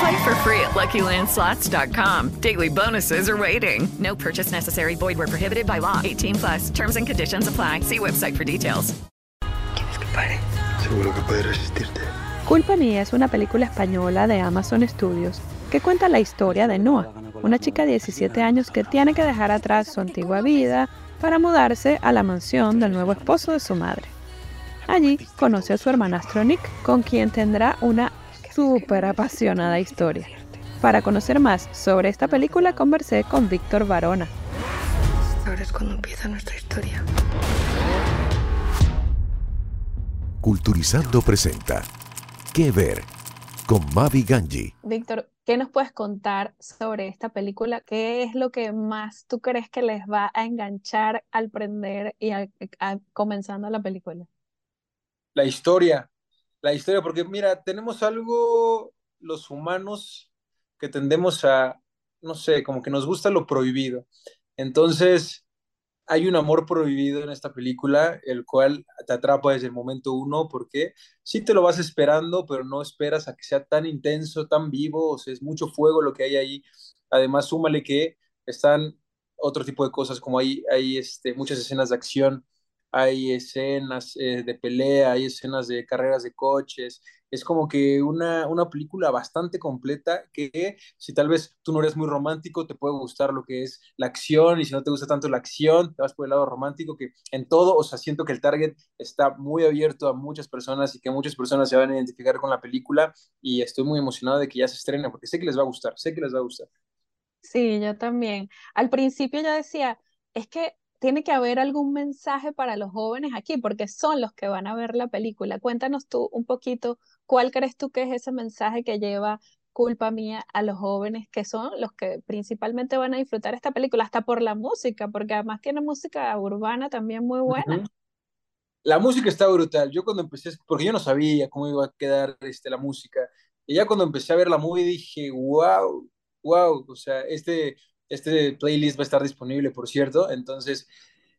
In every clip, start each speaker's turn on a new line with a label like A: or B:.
A: Play for free at LuckyLandSlots.com. Daily bonuses are waiting. No purchase necessary. Void were prohibited by law. 18 plus. Terms and conditions apply. See website for details.
B: ¿Quieres que pare? Seguro que puede resistirte.
C: Culpa Mía es una película española de Amazon Studios que cuenta la historia de Noah, una chica de 17 años que tiene que dejar atrás su antigua vida para mudarse a la mansión del nuevo esposo de su madre. Allí conoce a su hermanastro Nick, con quien tendrá una súper apasionada historia. Para conocer más sobre esta película conversé con Víctor Varona.
B: Ahora es cuando empieza nuestra historia.
D: Culturizando presenta ¿Qué ver? con Mavi Ganji.
C: Víctor, ¿qué nos puedes contar sobre esta película? ¿Qué es lo que más tú crees que les va a enganchar al prender y a, a- comenzando la película?
E: La historia, la historia, porque mira, tenemos algo los humanos que tendemos a, no sé, como que nos gusta lo prohibido. Entonces, hay un amor prohibido en esta película, el cual te atrapa desde el momento uno, porque sí te lo vas esperando, pero no esperas a que sea tan intenso, tan vivo, o sea, es mucho fuego lo que hay ahí. Además, súmale que están otro tipo de cosas, como hay, hay este, muchas escenas de acción, hay escenas eh, de pelea, hay escenas de carreras de coches. Es como que una, una película bastante completa que si tal vez tú no eres muy romántico, te puede gustar lo que es la acción y si no te gusta tanto la acción, te vas por el lado romántico, que en todo, o sea, siento que el target está muy abierto a muchas personas y que muchas personas se van a identificar con la película y estoy muy emocionado de que ya se estrene porque sé que les va a gustar, sé que les va a gustar.
C: Sí, yo también. Al principio yo decía, es que tiene que haber algún mensaje para los jóvenes aquí, porque son los que van a ver la película. Cuéntanos tú un poquito, ¿cuál crees tú que es ese mensaje que lleva culpa mía a los jóvenes que son los que principalmente van a disfrutar esta película, hasta por la música, porque además tiene música urbana también muy buena.
E: La música está brutal. Yo cuando empecé, porque yo no sabía cómo iba a quedar este, la música, y ya cuando empecé a ver la movie dije, wow, wow, o sea, este, este playlist va a estar disponible, por cierto. Entonces,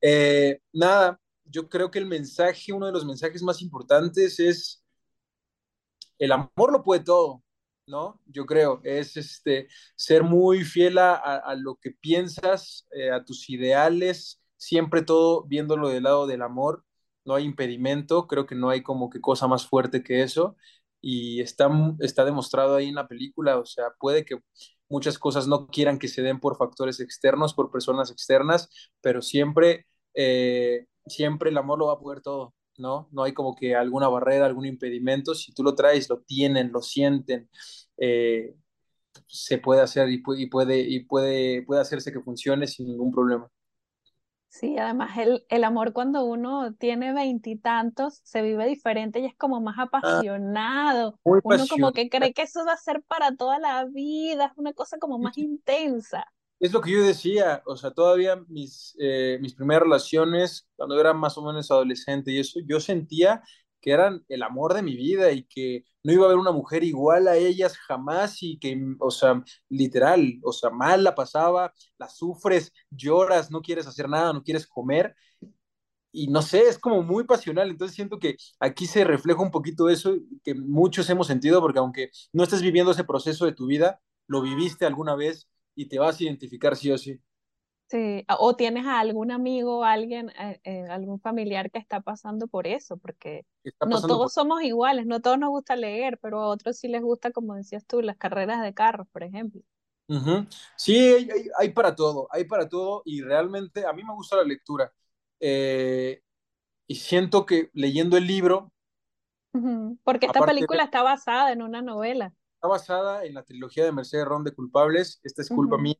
E: eh, nada, yo creo que el mensaje, uno de los mensajes más importantes es el amor lo puede todo, ¿no? Yo creo, es este, ser muy fiel a, lo que piensas, eh, a tus ideales, siempre todo viéndolo del lado del amor, no hay impedimento, creo que no hay como que cosa más fuerte que eso, y está, está demostrado ahí en la película, o sea, puede que muchas cosas no quieran que se den por factores externos, por personas externas, pero siempre, eh, siempre el amor lo va a poder todo. ¿no? No hay como que alguna barrera, algún impedimento. Si tú lo traes, lo tienen, lo sienten, eh, se puede hacer y, pu- y puede, y puede, puede hacerse que funcione sin ningún problema.
C: Sí, además el, el amor cuando uno tiene veintitantos se vive diferente y es como más
E: Ah,
C: apasionado.
E: muy
C: Uno como que cree que eso va a ser para toda la vida, es una cosa como más intensa.
E: Es lo que yo decía, o sea, todavía mis, eh, mis primeras relaciones, cuando era más o menos adolescente y eso, yo sentía que eran el amor de mi vida y que no iba a haber una mujer igual a ellas jamás y que, o sea, literal, o sea, mal la pasaba, la sufres, lloras, no quieres hacer nada, no quieres comer y no sé, es como muy pasional, entonces siento que aquí se refleja un poquito eso que muchos hemos sentido porque aunque no estés viviendo ese proceso de tu vida, lo viviste alguna vez y te vas a identificar sí o sí.
C: Sí, o tienes a algún amigo, alguien, eh, eh, algún familiar que está pasando por eso, porque no
E: por...
C: todos somos iguales, no todos nos gusta leer, pero a otros sí les gusta, como decías tú, las carreras de carros, por ejemplo.
E: Sí, hay, hay- hay para todo, hay para todo y realmente a mí me gusta la lectura. Eh, y siento que leyendo el libro...
C: Porque esta película está basada en una novela.
E: Está basada en la trilogía de Mercedes Ron de Culpables, esta es culpa mía.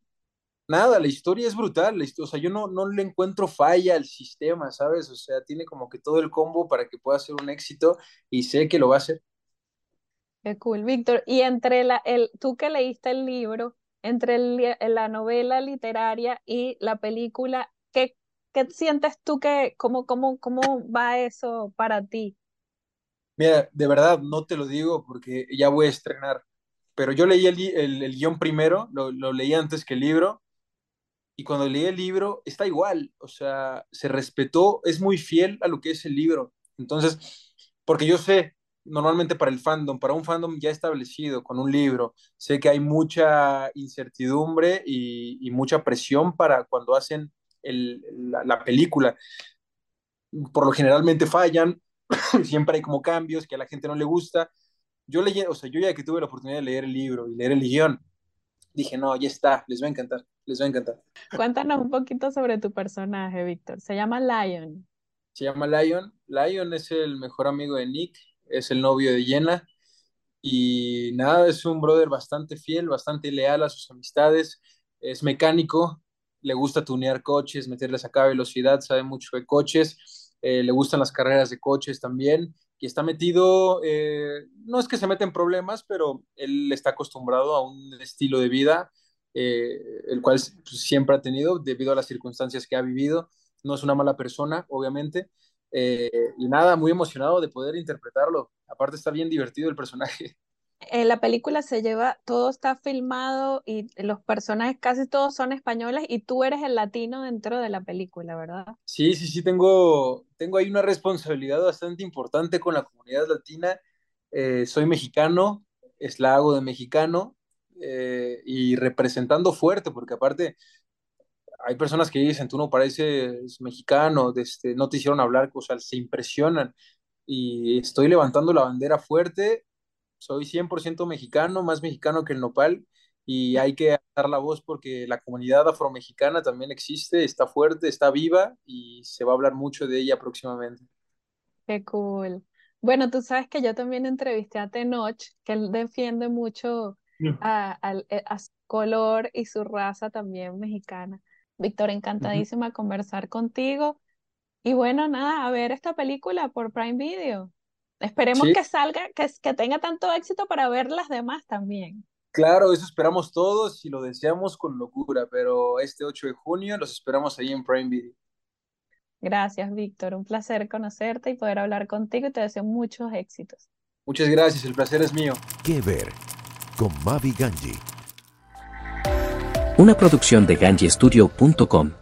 E: Nada, la historia es brutal, o sea, yo no, no le encuentro falla al sistema, ¿sabes? O sea, tiene como que todo el combo para que pueda ser un éxito y sé que lo va a hacer.
C: Qué cool, Víctor. Y entre la, el, tú que leíste el libro, entre la novela literaria y la película, ¿qué, qué sientes tú que, cómo, cómo, cómo va eso para ti?
E: Mira, de verdad no te lo digo porque ya voy a estrenar, pero yo leí el, el, el guion primero, lo, lo, leí antes que el libro, y cuando leí el libro está igual, o sea, se respetó, es muy fiel a lo que es el libro. Entonces, porque yo sé, normalmente para el fandom, para un fandom ya establecido con un libro, sé que hay mucha incertidumbre y, mucha presión para cuando hacen la, película. Por lo generalmente fallan, siempre hay como cambios que a la gente no le gusta. Yo leí, o sea, yo ya que tuve la oportunidad de leer el libro y leer el guion, dije, no, ya está, les va a encantar, les va a encantar.
C: Cuéntanos un poquito sobre tu personaje, Víctor. Se llama Lion.
E: Se llama Lion. Lion es el mejor amigo de Nick es el novio de Jenna. Y nada, es un brother bastante fiel, bastante leal a sus amistades, es mecánico, le gusta tunear coches, meterles acá velocidad, sabe mucho de coches, eh, le gustan las carreras de coches también, y está metido, eh, no es que se meta en problemas, pero él está acostumbrado a un estilo de vida, eh, el cual pues, siempre ha tenido debido a las circunstancias que ha vivido. No es una mala persona, obviamente, y nada, muy emocionado de poder interpretarlo. Aparte está bien divertido el personaje.
C: En la película se lleva, todo está filmado y los personajes casi todos son españoles y tú eres el latino dentro de la película, ¿verdad?
E: Sí, sí, sí, tengo, tengo ahí una responsabilidad bastante importante con la comunidad latina. Eh, soy mexicano, es la hago de mexicano eh, y representando fuerte, porque aparte hay personas que dicen, tú no pareces mexicano, este, no te hicieron hablar, o sea, se impresionan. Y estoy levantando la bandera fuerte, soy 100% mexicano, más mexicano que el nopal, y hay que dar la voz porque la comunidad afromexicana también existe, está fuerte, está viva y se va a hablar mucho de ella próximamente.
C: Qué cool. Bueno, tú sabes que yo también entrevisté a Tenoch, que él defiende mucho mm. a, a su color y su raza también mexicana. Víctor, encantadísima conversar contigo. Y bueno, nada, a ver esta película por Prime Video. Esperemos que salga, que, que tenga tanto éxito para ver las demás también.
E: Claro, eso esperamos todos y lo deseamos con locura, pero este 8 de junio los esperamos ahí en Prime Video.
C: Gracias, Víctor. Un placer conocerte y poder hablar contigo y te deseo muchos éxitos.
E: Muchas gracias, el placer es mío.
D: ¿Qué ver? Con Mavi Ganji
F: una producción de ganjestudio.com.